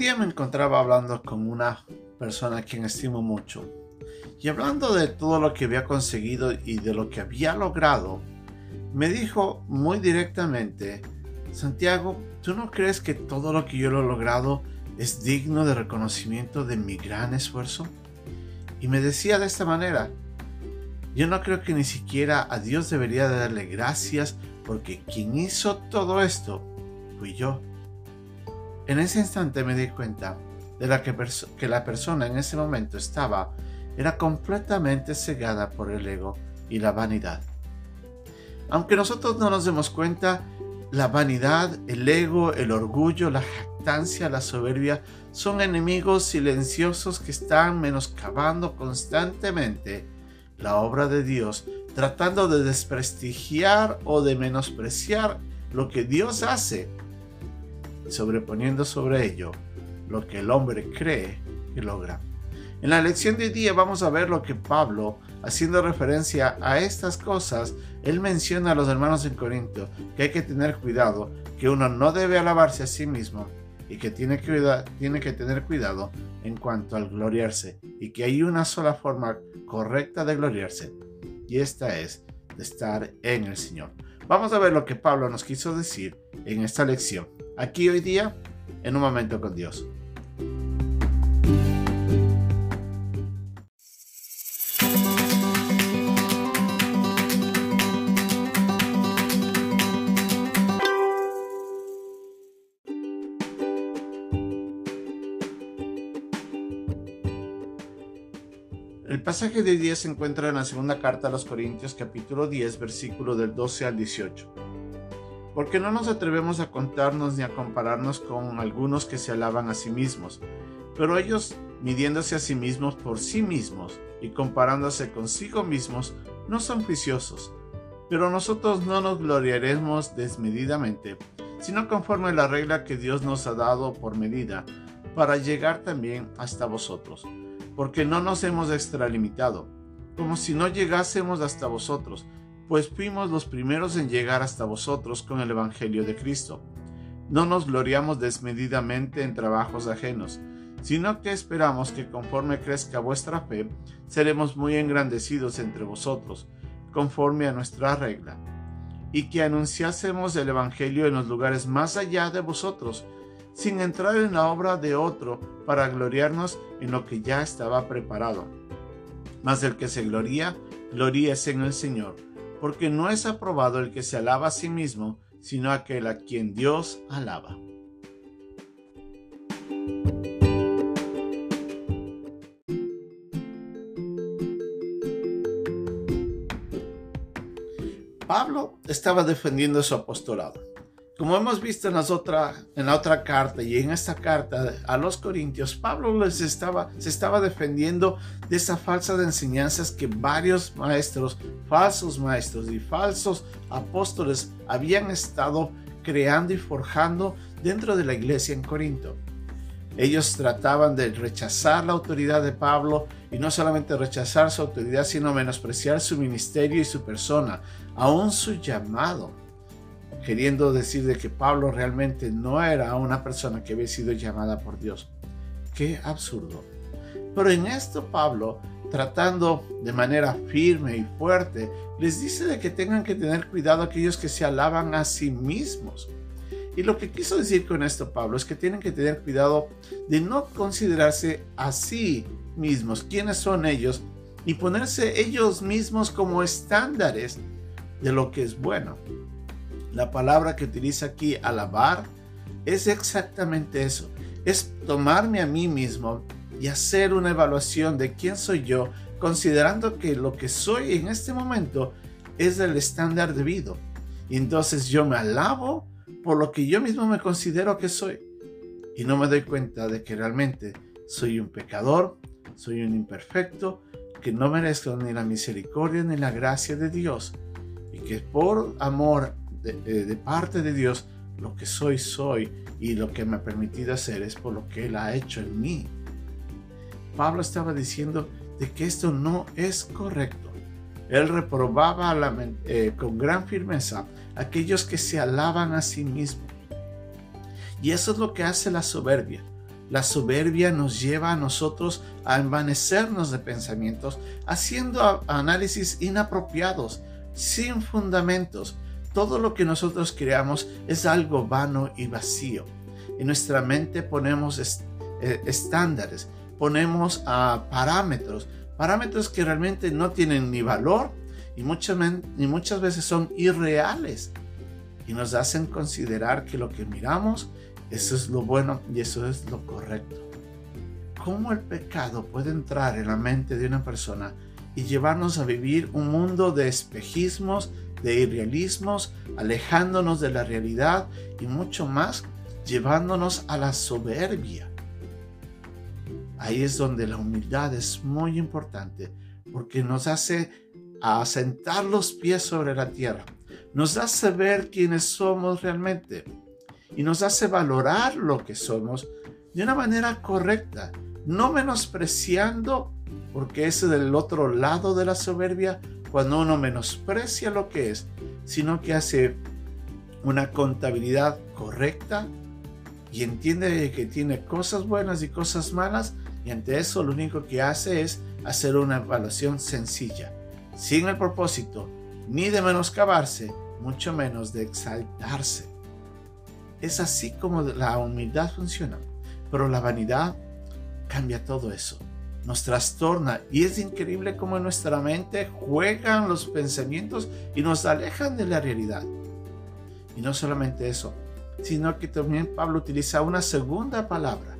día me encontraba hablando con una persona a quien estimo mucho y hablando de todo lo que había conseguido y de lo que había logrado, me dijo muy directamente, Santiago, ¿tú no crees que todo lo que yo he logrado es digno de reconocimiento de mi gran esfuerzo? Y me decía de esta manera, yo no creo que ni siquiera a Dios debería darle gracias porque quien hizo todo esto fui yo. En ese instante me di cuenta de la que, la persona en ese momento estaba era completamente cegada por el ego y la vanidad. Aunque nosotros no nos demos cuenta, la vanidad, el ego, el orgullo, la jactancia, la soberbia son enemigos silenciosos que están menoscabando constantemente la obra de Dios, tratando de desprestigiar o de menospreciar lo que Dios hace, sobreponiendo sobre ello lo que el hombre cree que logra. En la lección de hoy día vamos a ver lo que Pablo, haciendo referencia a estas cosas, él menciona a los hermanos en Corinto que hay que tener cuidado, que uno no debe alabarse a sí mismo y que tiene que, tiene que tener cuidado en cuanto al gloriarse y que hay una sola forma correcta de gloriarse y esta es de estar en el Señor. Vamos a ver lo que Pablo nos quiso decir en esta lección, aquí hoy día, en un momento con Dios. El pasaje de hoy día se encuentra en la segunda carta a los Corintios capítulo 10 versículo del 12 al 18. Porque no nos atrevemos a contarnos ni a compararnos con algunos que se alaban a sí mismos, pero ellos, midiéndose a sí mismos por sí mismos y comparándose consigo mismos, no son juiciosos. Pero nosotros no nos gloriaremos desmedidamente, sino conforme la regla que Dios nos ha dado por medida, para llegar también hasta vosotros porque no nos hemos extralimitado, como si no llegásemos hasta vosotros, pues fuimos los primeros en llegar hasta vosotros con el Evangelio de Cristo. No nos gloriamos desmedidamente en trabajos ajenos, sino que esperamos que conforme crezca vuestra fe, seremos muy engrandecidos entre vosotros, conforme a nuestra regla, y que anunciásemos el Evangelio en los lugares más allá de vosotros, sin entrar en la obra de otro para gloriarnos en lo que ya estaba preparado. Mas el que se gloría, gloríese en el Señor, porque no es aprobado el que se alaba a sí mismo, sino aquel a quien Dios alaba. Pablo estaba defendiendo su apostolado como hemos visto en, las otra, en la otra carta y en esta carta a los Corintios, Pablo les estaba, se estaba defendiendo de esa falsa de enseñanzas que varios maestros, falsos maestros y falsos apóstoles habían estado creando y forjando dentro de la iglesia en Corinto. Ellos trataban de rechazar la autoridad de Pablo y no solamente rechazar su autoridad, sino menospreciar su ministerio y su persona, aún su llamado queriendo decir de que Pablo realmente no era una persona que había sido llamada por Dios. Qué absurdo. Pero en esto Pablo, tratando de manera firme y fuerte, les dice de que tengan que tener cuidado aquellos que se alaban a sí mismos. Y lo que quiso decir con esto Pablo es que tienen que tener cuidado de no considerarse a sí mismos quiénes son ellos y ponerse ellos mismos como estándares de lo que es bueno. La palabra que utiliza aquí, alabar, es exactamente eso. Es tomarme a mí mismo y hacer una evaluación de quién soy yo, considerando que lo que soy en este momento es el estándar debido. Y entonces yo me alabo por lo que yo mismo me considero que soy. Y no me doy cuenta de que realmente soy un pecador, soy un imperfecto, que no merezco ni la misericordia ni la gracia de Dios. Y que por amor de, parte de Dios, lo que soy, soy, y lo que me ha permitido hacer es por lo que Él ha hecho en mí. Pablo estaba diciendo de que esto no es correcto. Él reprobaba eh, con gran firmeza a aquellos que se alaban a sí mismos. Y eso es lo que hace la soberbia. La soberbia nos lleva a nosotros a envanecernos de pensamientos, haciendo análisis inapropiados, sin fundamentos. Todo lo que nosotros creamos es algo vano y vacío. En nuestra mente ponemos eh, estándares, ponemos a parámetros, parámetros que realmente no tienen ni valor y muchas, y muchas veces son irreales y nos hacen considerar que lo que miramos, eso es lo bueno y eso es lo correcto. ¿Cómo el pecado puede entrar en la mente de una persona y llevarnos a vivir un mundo de espejismos, de irrealismos, alejándonos de la realidad y mucho más, llevándonos a la soberbia? Ahí es donde la humildad es muy importante porque nos hace asentar los pies sobre la tierra nos hace ver quiénes somos realmente y nos hace valorar lo que somos de una manera correcta, no menospreciando, porque ese es del otro lado de la soberbia, cuando uno menosprecia lo que es, sino que hace una contabilidad correcta y entiende que tiene cosas buenas y cosas malas y ante eso lo único que hace es hacer una evaluación sencilla, sin el propósito ni de menoscabarse, mucho menos de exaltarse. Es así como la humildad funciona, pero la vanidad cambia todo eso, nos trastorna y es increíble cómo en nuestra mente juegan los pensamientos y nos alejan de la realidad. Y no solamente eso, sino que también Pablo utiliza una segunda palabra,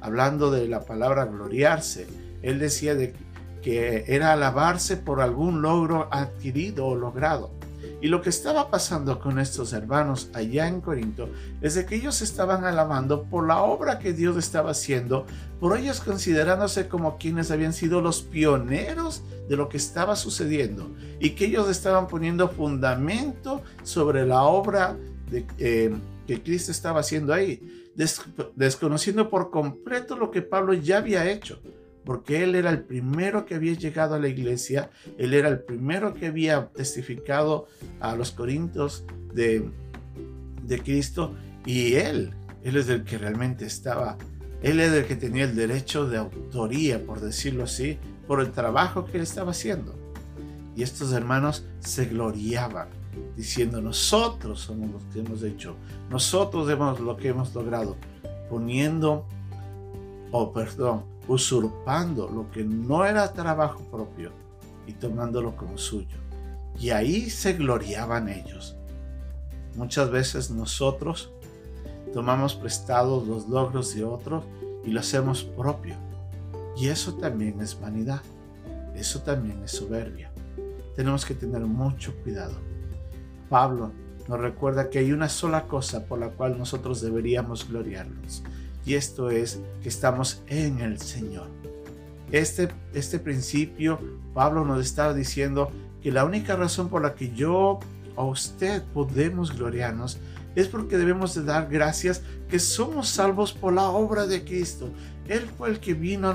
hablando de la palabra gloriarse. Él decía de que era alabarse por algún logro adquirido o logrado. Y lo que estaba pasando con estos hermanos allá en Corinto es de que ellos estaban alabando por la obra que Dios estaba haciendo, por ellos considerándose como quienes habían sido los pioneros de lo que estaba sucediendo y que ellos estaban poniendo fundamento sobre la obra eh, que Cristo estaba haciendo ahí, desconociendo por completo lo que Pablo ya había hecho porque él era el primero que había llegado a la iglesia, él era el primero que había testificado a los corintios de, de Cristo y él, él es el que realmente estaba, él es el que tenía el derecho de autoría, por decirlo así, por el trabajo que él estaba haciendo. Y estos hermanos se gloriaban diciendo, nosotros somos los que hemos hecho, nosotros hemos lo que hemos logrado, poniendo, oh, perdón, usurpando lo que no era trabajo propio y tomándolo como suyo. Y ahí se gloriaban ellos. Muchas veces nosotros tomamos prestados los logros de otros y lo hacemos propio. Y eso también es vanidad. Eso también es soberbia. Tenemos que tener mucho cuidado. Pablo nos recuerda que hay una sola cosa por la cual nosotros deberíamos gloriarnos y esto es que estamos en el Señor. Este, este principio, Pablo nos estaba diciendo que la única razón por la que yo o usted podemos gloriarnos es porque debemos de dar gracias que somos salvos por la obra de Cristo. Él fue el que vino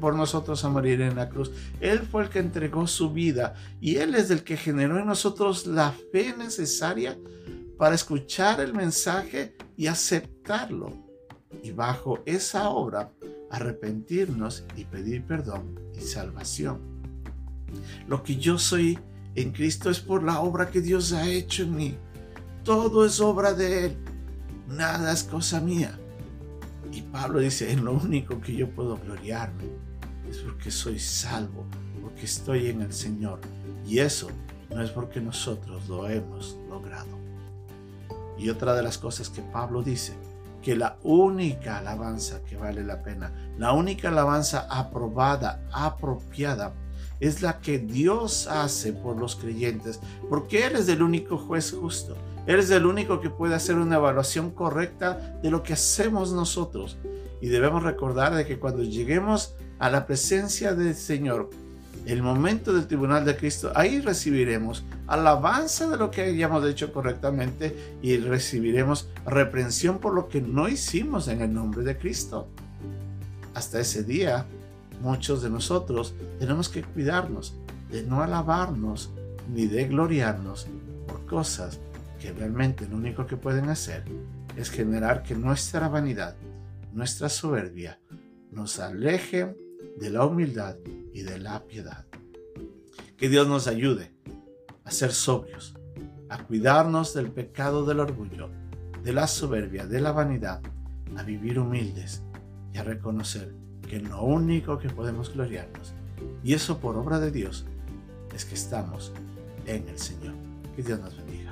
por nosotros a morir en la cruz. Él fue el que entregó su vida y Él es el que generó en nosotros la fe necesaria para escuchar el mensaje y aceptarlo y bajo esa obra arrepentirnos y pedir perdón y salvación. Lo que yo soy en Cristo es por la obra que Dios ha hecho en mí. Todo es obra de Él. Nada es cosa mía. Y Pablo dice, en lo único que yo puedo gloriarme es porque soy salvo, porque estoy en el Señor. Y eso no es porque nosotros lo hemos logrado. Y otra de las cosas que Pablo dice que la única alabanza que vale la pena, la única alabanza aprobada, apropiada, es la que Dios hace por los creyentes, porque Él es el único juez justo. Él es el único que puede hacer una evaluación correcta de lo que hacemos nosotros. Y debemos recordar de que cuando lleguemos a la presencia del Señor, el momento del tribunal de Cristo, ahí recibiremos alabanza de lo que hayamos hecho correctamente y recibiremos reprensión por lo que no hicimos en el nombre de Cristo. Hasta ese día, muchos de nosotros tenemos que cuidarnos de no alabarnos ni de gloriarnos por cosas que realmente lo único que pueden hacer es generar que nuestra vanidad nuestra soberbia nos aleje de la humildad y de la piedad. Que Dios nos ayude a ser sobrios, a cuidarnos del pecado del orgullo, de la soberbia, de la vanidad, a vivir humildes y a reconocer que lo único que podemos gloriarnos, y eso por obra de Dios, es que estamos en el Señor. Que Dios nos bendiga.